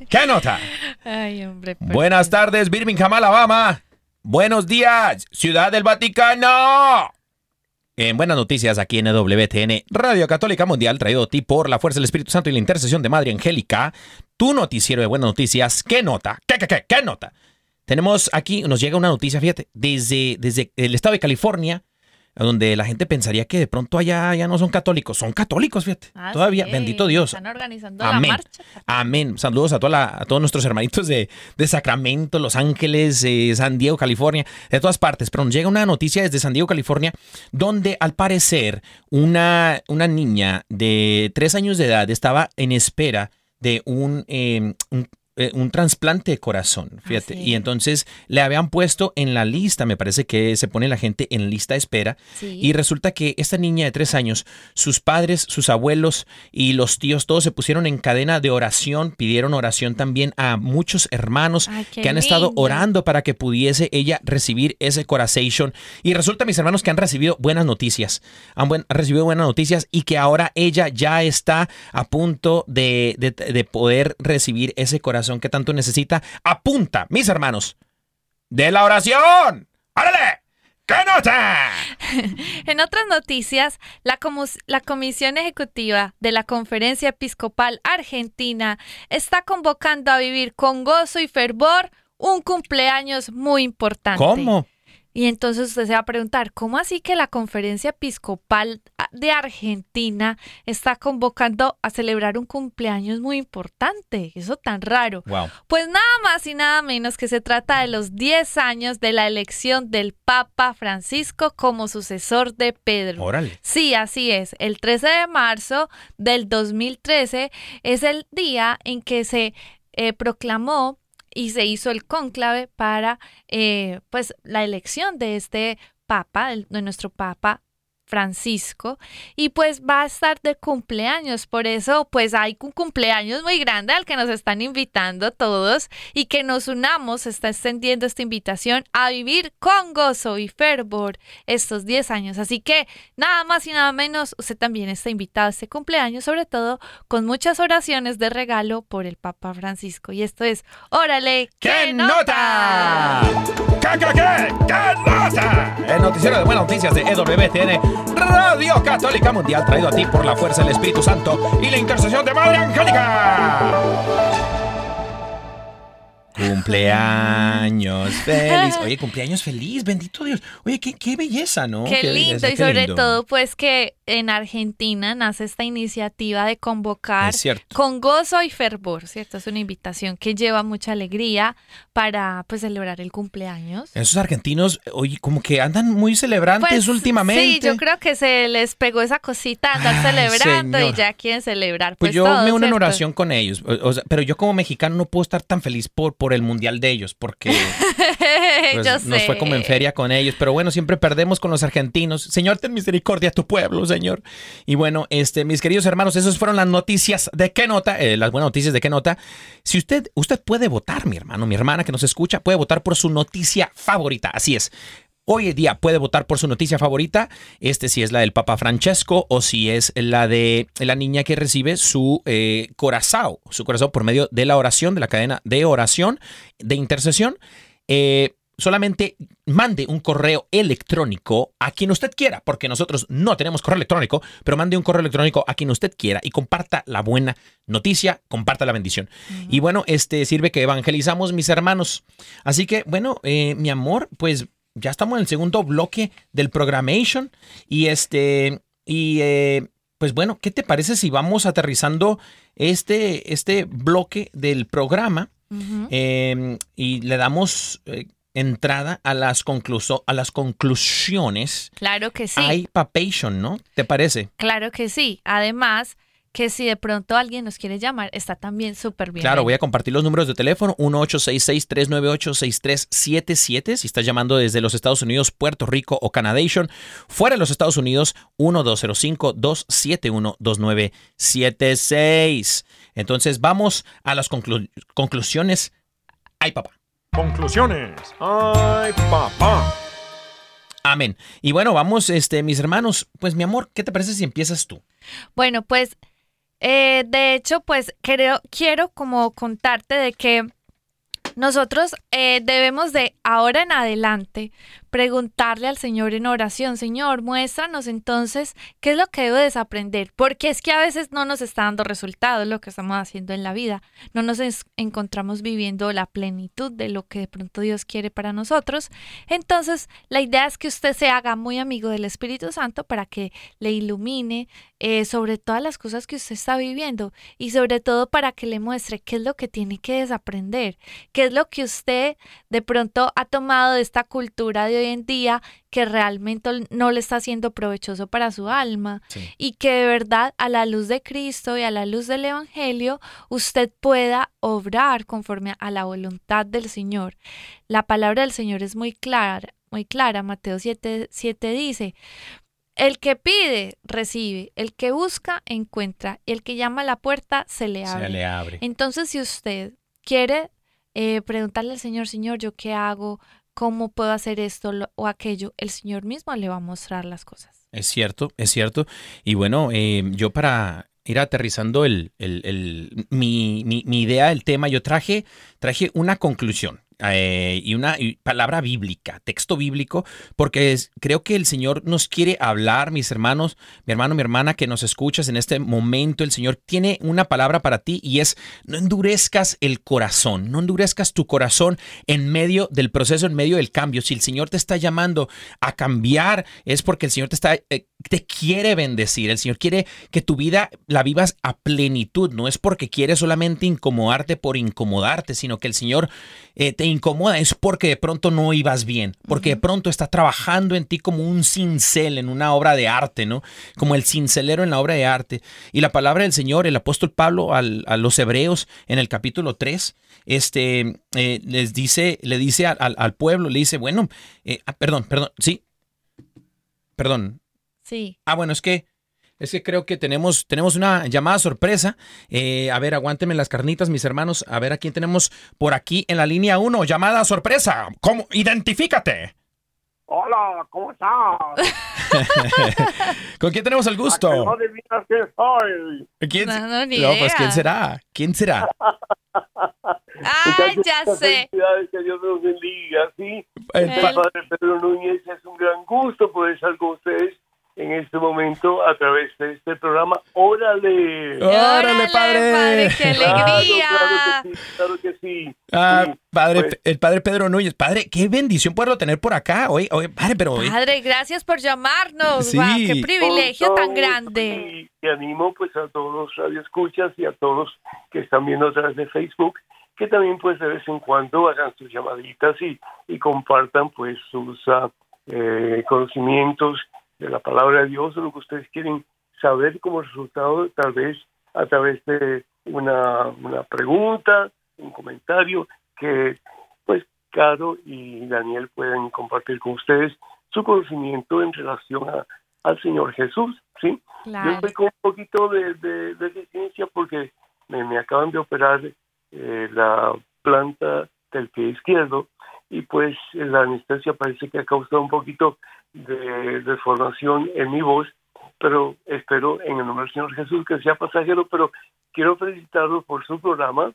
S1: (laughs) ¿Qué nota?
S2: Ay, hombre. pues
S1: Buenas tardes, Birmingham, Alabama. Buenos días, Ciudad del Vaticano. En buenas noticias aquí en EWTN, Radio Católica Mundial, traído a ti por la fuerza del Espíritu Santo y la intercesión de Madre Angélica, tu noticiero de buenas noticias. ¿Qué nota? ¿Qué, qué, qué, qué nota? Tenemos aquí, nos llega una noticia, fíjate, desde, desde el estado de California, donde la gente pensaría que de pronto allá ya no son católicos. Son católicos, fíjate.
S2: Ah,
S1: Todavía,
S2: sí,
S1: bendito Dios.
S2: Están organizando
S1: Amén.
S2: la marcha.
S1: Amén. Saludos a, toda la- a todos nuestros hermanitos de, de Sacramento, Los Ángeles, eh, San Diego, California, de todas partes. Pero nos llega una noticia desde San Diego, California, donde al parecer una, una niña de tres años de edad estaba en espera de un, eh, un, eh, un trasplante de corazón, fíjate.
S2: sí.
S1: Y entonces le habían puesto en la lista, me parece que se pone la gente en lista de espera.
S2: Sí.
S1: Y resulta que esta niña de tres años, sus padres, sus abuelos y los tíos, todos se pusieron en cadena de oración, pidieron oración también a muchos hermanos
S2: Ay,
S1: que han estado orando para que pudiese ella recibir ese corazón. Y resulta, mis hermanos, que han recibido buenas noticias. Han, buen- han recibido buenas noticias y que ahora ella ya está a punto de, de- de poder recibir ese corazón que tanto necesita. Apunta, mis hermanos, de la oración. ¡Árale! ¡Qué nota! (laughs)
S2: En otras noticias, la, la Comisión Ejecutiva de la Conferencia Episcopal Argentina está convocando a vivir con gozo y fervor un cumpleaños muy importante.
S1: ¿Cómo?
S2: Y entonces usted se va a preguntar, ¿cómo así que la Conferencia Episcopal de Argentina está convocando a celebrar un cumpleaños muy importante? Eso tan raro.
S1: Wow.
S2: Pues nada más y nada menos que se trata de los 10 años de la elección del Papa Francisco como sucesor de Pedro.
S1: Órale.
S2: Sí, así es. El 13 de marzo del 2013 es el día en que se eh, proclamó y se hizo el cónclave para eh, pues la elección de este papa, de nuestro papa Francisco, y pues va a estar de cumpleaños, por eso pues hay un cumpleaños muy grande al que nos están invitando todos y que nos unamos, se está extendiendo esta invitación a vivir con gozo y fervor estos 10 años, así que nada más y nada menos, usted también está invitado a este cumpleaños, sobre todo con muchas oraciones de regalo por el Papa Francisco, y esto es, órale,
S1: ¡Qué nota! ¿Qué, qué, qué? ¡Qué nota! El noticiero de buenas noticias de EWTN, Radio Católica Mundial, traído a ti por la fuerza del Espíritu Santo y la intercesión de Madre Angélica. Cumpleaños (laughs) feliz. Oye, cumpleaños feliz, bendito Dios. Oye, qué, qué belleza, ¿no?
S2: Qué, lindo
S1: belleza,
S2: y sobre
S1: lindo.
S2: todo pues que en Argentina nace esta iniciativa de convocar con gozo y fervor, ¿cierto? Es una invitación que lleva mucha alegría para pues celebrar el cumpleaños.
S1: Esos argentinos, oye, como que andan muy celebrantes
S2: Pues,
S1: últimamente.
S2: Sí, yo creo que se les pegó esa cosita, andar
S1: Ay,
S2: celebrando
S1: señor.
S2: y ya quieren celebrar.
S1: Pues
S2: Pues,
S1: yo
S2: todo,
S1: me uno en oración con ellos. O- o sea, pero yo como mexicano no puedo estar tan feliz por, por el mundial de ellos, porque (laughs) pues,
S2: yo
S1: nos fue como en feria con ellos. Pero bueno, siempre perdemos con los argentinos. Señor, ten misericordia a tu pueblo, Señor. Y bueno, este, mis queridos hermanos, esas fueron las noticias de qué nota, eh, las buenas noticias de qué nota. Si usted, usted puede votar, mi hermano, mi hermana que nos escucha, puede votar por su noticia favorita. Así es. Hoy en día puede votar por su noticia favorita, este si es la del Papa Francesco o si es la de la niña que recibe su eh, corazón, su corazón por medio de la oración, de la cadena de oración, de intercesión. Eh, solamente mande un correo electrónico a quien usted quiera, porque nosotros no tenemos correo electrónico, pero mande un correo electrónico a quien usted quiera y comparta la buena noticia, comparta la bendición. Y bueno, este sirve que evangelizamos mis hermanos. Así que, bueno, eh, mi amor, pues ya estamos en el segundo bloque del programation y este y eh, pues bueno, ¿qué te parece si vamos aterrizando este este bloque del programa eh, y le damos eh, entrada a las concluso- a las conclusiones?
S2: Claro que sí.
S1: Hay papation, ¿no? ¿Te parece?
S2: Claro que sí. Además, que si de pronto alguien nos quiere llamar, está también súper bien.
S1: Claro, voy a compartir los números de teléfono 1866-398-6377 si estás llamando desde los Estados Unidos, Puerto Rico o Canadation. Fuera de los Estados Unidos, 1205-271-2976. Entonces vamos a las conclu- conclusiones. Ay, papá.
S5: Conclusiones. Ay, papá.
S1: Amén. Y bueno, vamos, este, mis hermanos. Pues mi amor, ¿qué te parece si empiezas tú?
S2: Bueno, pues eh, de hecho, pues creo, quiero como contarte de que nosotros eh, debemos de ahora en adelante, preguntarle al Señor en oración, Señor, muéstranos entonces qué es lo que debo desaprender, porque es que a veces no nos está dando resultados lo que estamos haciendo en la vida, no nos encontramos viviendo la plenitud de lo que de pronto Dios quiere para nosotros. Entonces, la idea es que usted se haga muy amigo del Espíritu Santo para que le ilumine eh, sobre todas las cosas que usted está viviendo y sobre todo para que le muestre qué es lo que tiene que desaprender, qué es lo que usted de pronto ha tomado de esta cultura de hoy en día que realmente no le está haciendo provechoso para su alma
S1: Sí.
S2: y que de verdad a la luz de Cristo y a la luz del Evangelio usted pueda obrar conforme a la voluntad del Señor. La palabra del Señor es muy clara, muy clara. Mateo 7, 7 dice, el que pide, recibe, el que busca, encuentra, y el que llama a la puerta, se le abre.
S1: Se le abre.
S2: Entonces, si usted quiere eh, preguntarle al Señor, Señor, ¿yo qué hago? ¿Cómo puedo hacer esto o aquello? El Señor mismo le va a mostrar las cosas.
S1: Es cierto, es cierto. Y bueno, eh, yo para ir aterrizando el, el- el- mi, mi- mi idea, el tema, yo traje, traje una conclusión. Eh, y una palabra bíblica, texto bíblico, porque es- creo que el Señor nos quiere hablar, mis hermanos, mi hermano, mi hermana, que nos escuchas en este momento, el Señor tiene una palabra para ti y es, no endurezcas el corazón, no endurezcas tu corazón en medio del proceso, en medio del cambio. Si el Señor te está llamando a cambiar, es porque el Señor te está, eh, te quiere bendecir, el Señor quiere que tu vida la vivas a plenitud, no es porque quiere solamente incomodarte por incomodarte, sino que el Señor eh, te incomoda, es porque de pronto no ibas bien, porque de pronto está trabajando en ti como un cincel en una obra de arte, ¿no? Como el cincelero en la obra de arte. Y la palabra del Señor, el apóstol Pablo al- a los hebreos en el capítulo 3, este, eh, les dice, le dice al, al- pueblo, le dice, bueno, eh, ah, perdón, perdón, sí, perdón,
S2: Sí.
S1: Ah, bueno, es que es que creo que tenemos, tenemos una llamada sorpresa. Eh, a ver, aguántenme las carnitas, mis hermanos. A ver a quién tenemos por aquí en la línea 1. Llamada sorpresa. ¿Cómo? Identifícate.
S5: Hola, ¿cómo estás? (laughs)
S1: ¿Con quién tenemos el gusto?
S5: No adivinas quién soy.
S1: ¿Quién?
S2: No, no, ni
S1: pues
S2: idea.
S1: ¿quién será? ¿Quién será?
S2: Ay, ya sé.
S5: que Dios los bendiga, ¿sí?
S1: El
S2: El-
S1: pa-
S5: Padre Pedro Núñez, es un gran gusto poder estar con ustedes en este momento a través de este programa. ¡Órale!
S1: ¡Órale, padre!
S2: ¡Qué
S5: Claro,
S2: alegría!
S5: Claro que sí, claro que sí.
S1: Ah,
S5: Sí,
S1: padre,
S5: pues,
S1: el padre Pedro Núñez. Padre, qué bendición poderlo tener por acá. Oye, oye, padre, pero oye,
S2: Padre, gracias por llamarnos.
S1: Sí.
S2: Guau, ¡Qué privilegio tan grande!
S5: Y, y animo pues a todos los radioescuchas y a todos que están viendo a través de Facebook que también pues de vez en cuando hagan sus llamaditas y, y compartan pues sus ah, eh, conocimientos de la palabra de Dios o lo que ustedes quieren saber como resultado tal vez a través de una, una pregunta, un comentario que pues Caro y Daniel pueden compartir con ustedes su conocimiento en relación a, al Señor Jesús, ¿sí? Yo estoy con un poquito de, de, de resistencia porque me, me acaban de operar eh, la planta del pie izquierdo y pues la anestesia parece que ha causado un poquito de deformación en mi voz, pero espero en el nombre del Señor Jesús que sea pasajero, pero quiero felicitarlos por su programa,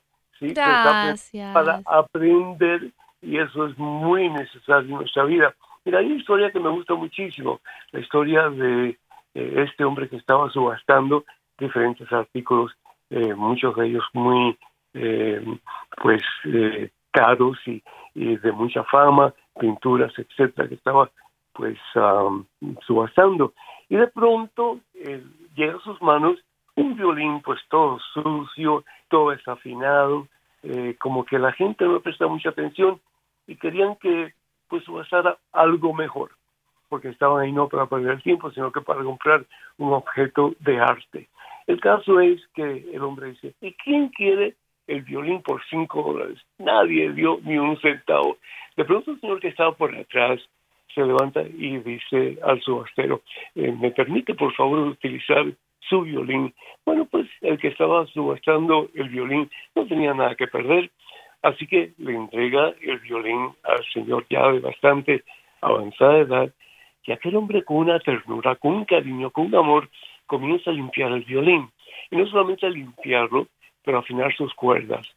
S5: para aprender y eso es muy necesario en nuestra vida. Mira, hay una historia que me gusta muchísimo, la historia de eh, este hombre que estaba subastando diferentes artículos, eh, muchos de ellos muy eh, pues eh, caros y, y de mucha fama, pinturas, etcétera, que estaba pues am, subastando. Y de pronto eh, llega a sus manos un violín pues todo sucio, todo desafinado, eh, como que la gente no presta mucha atención y querían que pues subastara algo mejor, porque estaban ahí no para perder el tiempo, sino que para comprar un objeto de arte. El caso es que el hombre dice, ¿y quién quiere el violín por cinco dólares? Nadie dio ni un centavo. De pronto el señor que estaba por atrás se levanta y dice al subastero, eh, ¿me permite por favor utilizar su violín? Bueno, pues el que estaba subastando el violín no tenía nada que perder, así que le entrega el violín al señor ya de bastante avanzada edad y aquel hombre con una ternura, con un cariño, con un amor, comienza a limpiar el violín. Y no solamente a limpiarlo, pero a afinar sus cuerdas.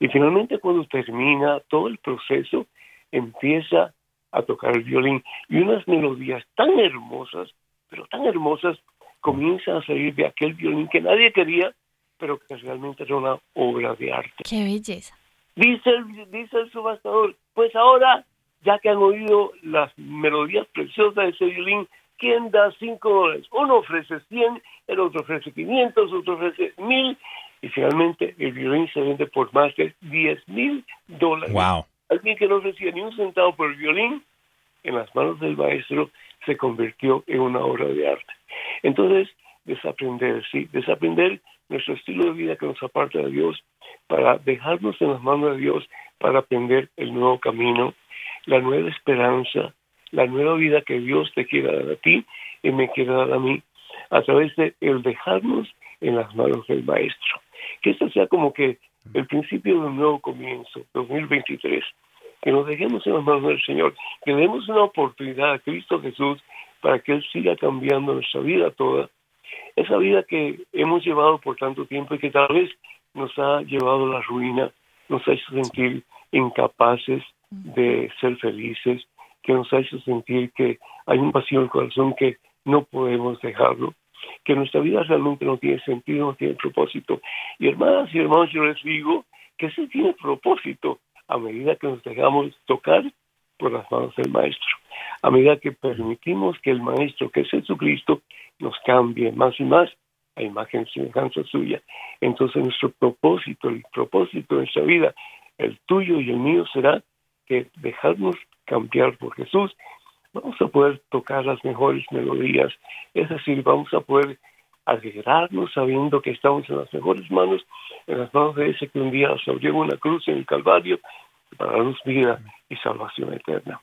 S5: Y finalmente cuando termina todo el proceso, empieza a tocar el violín y unas melodías tan hermosas, pero tan hermosas, comienzan a salir de aquel violín que nadie quería, pero que realmente era una obra de arte.
S2: Qué belleza.
S5: Dice el, dice el subastador, pues ahora, ya que han oído las melodías preciosas de ese violín, ¿quién da cinco dólares? Uno ofrece 100, el otro ofrece 500, otro ofrece 1000, y finalmente el violín se vende por más de 10 mil dólares.
S1: Wow.
S5: Alguien que no ofrecía ni un centavo por el violín, en las manos del maestro, se convirtió en una obra de arte. Entonces, desaprender, sí, desaprender nuestro estilo de vida que nos aparta de Dios para dejarnos en las manos de Dios para aprender el nuevo camino, la nueva esperanza, la nueva vida que Dios te quiere dar a ti y me quiere dar a mí, a través de el dejarnos en las manos del Maestro. Que esto sea como que el principio de un nuevo comienzo, 2023, que nos dejemos en las manos del Señor, que demos una oportunidad a Cristo Jesús para que Él siga cambiando nuestra vida toda, esa vida que hemos llevado por tanto tiempo y que tal vez nos ha llevado a la ruina, nos ha hecho sentir incapaces de ser felices, que nos ha hecho sentir que hay un vacío en el corazón que no podemos dejarlo, que nuestra vida realmente no tiene sentido, no tiene propósito. Y hermanas y hermanos, yo les digo que sí tiene propósito a medida que nos dejamos tocar por las manos del Maestro, a medida que permitimos que el Maestro, que es Jesucristo, nos cambie más y más a imagen y semejanza suya. Entonces nuestro propósito, el propósito de nuestra vida, el tuyo y el mío será que dejarnos cambiar por Jesús, vamos a poder tocar las mejores melodías, es decir, vamos a poder alegrarnos sabiendo que estamos en las mejores manos, en las manos de ese que un día nos abrió una cruz en el Calvario para darnos vida y salvación eterna.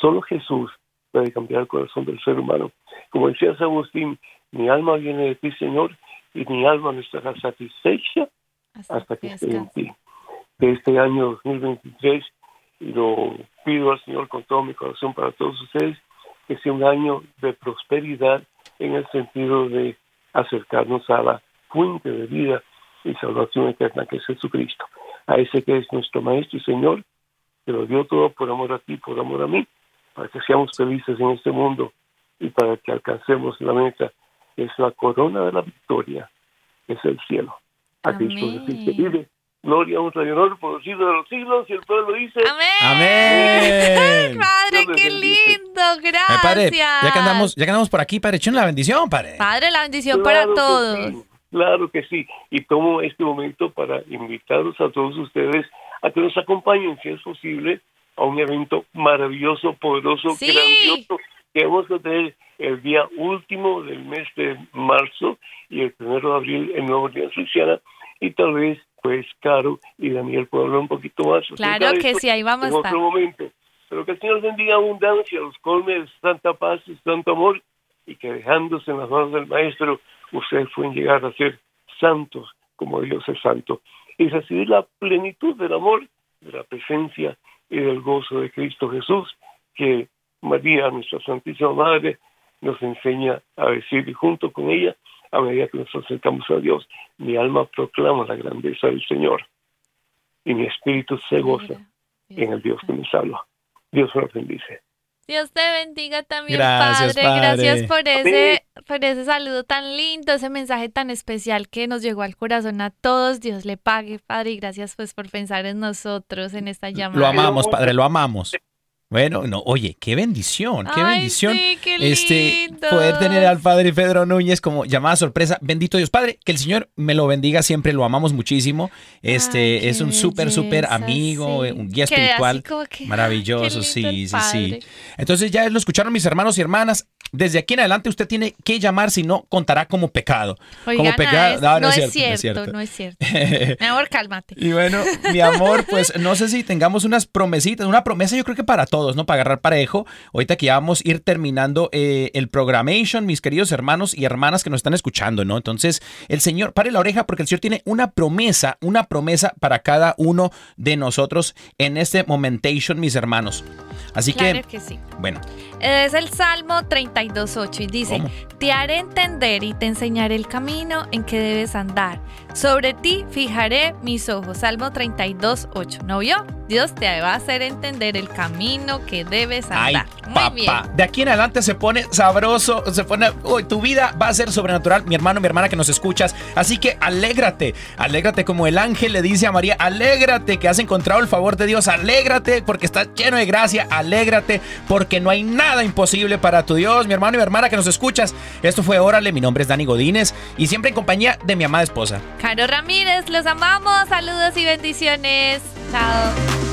S5: Solo Jesús puede cambiar el corazón del ser humano. Como decía San Agustín, mi alma viene de ti, Señor, y mi alma no estará satisfecha hasta que esté en ti. Que este año 2023, y lo pido al Señor con todo mi corazón para todos ustedes, que sea un año de prosperidad en el sentido de acercarnos a la fuente de vida y salvación eterna que es Jesucristo. A ese que es nuestro Maestro y Señor, que lo dio todo por amor a ti, por amor a mí, para que seamos felices en este mundo y para que alcancemos la meta, que es la corona de la victoria, que es el cielo. A Cristo que vive. Gloria, honra y honor por los siglos de los siglos. Y el pueblo dice:
S1: Amén.
S2: Padre,
S5: Dios les
S2: qué lindo,
S1: Eh,
S2: gracias.
S1: padre, ya que andamos, ya que andamos por aquí, padre, echen la bendición, padre.
S2: Padre, la bendición
S5: Claro
S2: para todos.
S5: sí, claro que sí. Y tomo este momento para invitarlos a todos ustedes a que nos acompañen, si es posible, a un evento maravilloso, poderoso,
S2: Sí.
S5: grandioso que vamos a tener el día último del mes de marzo y el primero de abril en Nueva Orleans, Luisiana. Y tal vez, pues, Caro y Daniel puedan hablar un poquito más.
S2: Claro que
S5: esto
S2: sí, ahí vamos a
S5: en
S2: estar.
S5: otro momento. Pero que el Señor bendiga abundancia, los colme de santa paz y santo amor, y que dejándose en las manos del Maestro, ustedes pueden llegar a ser santos como Dios es santo, y recibir la plenitud del amor, de la presencia y del gozo de Cristo Jesús, que María, nuestra Santísima Madre, nos enseña a decir, y junto con ella, a medida que nos acercamos a Dios, mi alma proclama la grandeza del Señor, y mi espíritu se goza en el Dios que me salva. Dios nos bendice.
S2: Dios te bendiga también,
S1: Gracias,
S2: padre.
S1: padre.
S2: Gracias por ese, por ese saludo tan lindo, ese mensaje tan especial que nos llegó al corazón a todos. Dios le pague, padre, y gracias pues por pensar en nosotros en esta llamada.
S1: Lo amamos, padre, lo amamos. Bueno, no, oye, qué bendición, qué
S2: Ay,
S1: bendición.
S2: sí, qué
S1: Este, poder tener al padre Pedro Núñez como llamada sorpresa. Bendito Dios, padre, que el Señor me lo bendiga siempre, lo amamos muchísimo. Este,
S2: Ay,
S1: es un súper, súper amigo,
S2: sí.
S1: un guía espiritual.
S2: que,
S1: Maravilloso, sí, sí, sí. Entonces ya lo escucharon mis hermanos y hermanas. Desde aquí en adelante usted tiene que llamar, si no, contará como pecado. como No,
S2: no,
S1: no es
S2: es
S1: cierto,
S2: cierto,
S1: no es cierto.
S2: no es cierto. Mi amor, cálmate.
S1: Y bueno, mi amor, pues no sé si tengamos unas promesitas, una promesa yo creo que para todos, ¿no? Para agarrar parejo. Ahorita que ya vamos a ir terminando eh, el programation, mis queridos hermanos y hermanas que nos están escuchando, ¿no? Entonces, el Señor, pare la oreja porque el Señor tiene una promesa, una promesa para cada uno de nosotros en este momentation, mis hermanos. Así
S2: Claro
S1: que,
S2: que sí.
S1: bueno,
S2: Es el Salmo 32.8 y dice,
S1: ¿Cómo?
S2: te haré entender y te enseñaré el camino en que debes andar. Sobre ti fijaré mis ojos. Salmo 32.8. ¿No vio? Dios te va a hacer entender el camino que debes
S1: Ay,
S2: andar. Muy
S1: papá.
S2: bien.
S1: De aquí en adelante se pone sabroso, se pone. Uy, tu vida va a ser sobrenatural, mi hermano, mi hermana que nos escuchas. Así que alégrate, alégrate como el ángel le dice a María: alégrate que has encontrado el favor de Dios, alégrate porque estás lleno de gracia, alégrate porque no hay nada imposible para tu Dios, mi hermano y mi hermana que nos escuchas. Esto fue Órale, mi nombre es Dani Godínez y siempre en compañía de mi amada esposa.
S2: Caro Ramírez, los amamos. Saludos y bendiciones. Chao.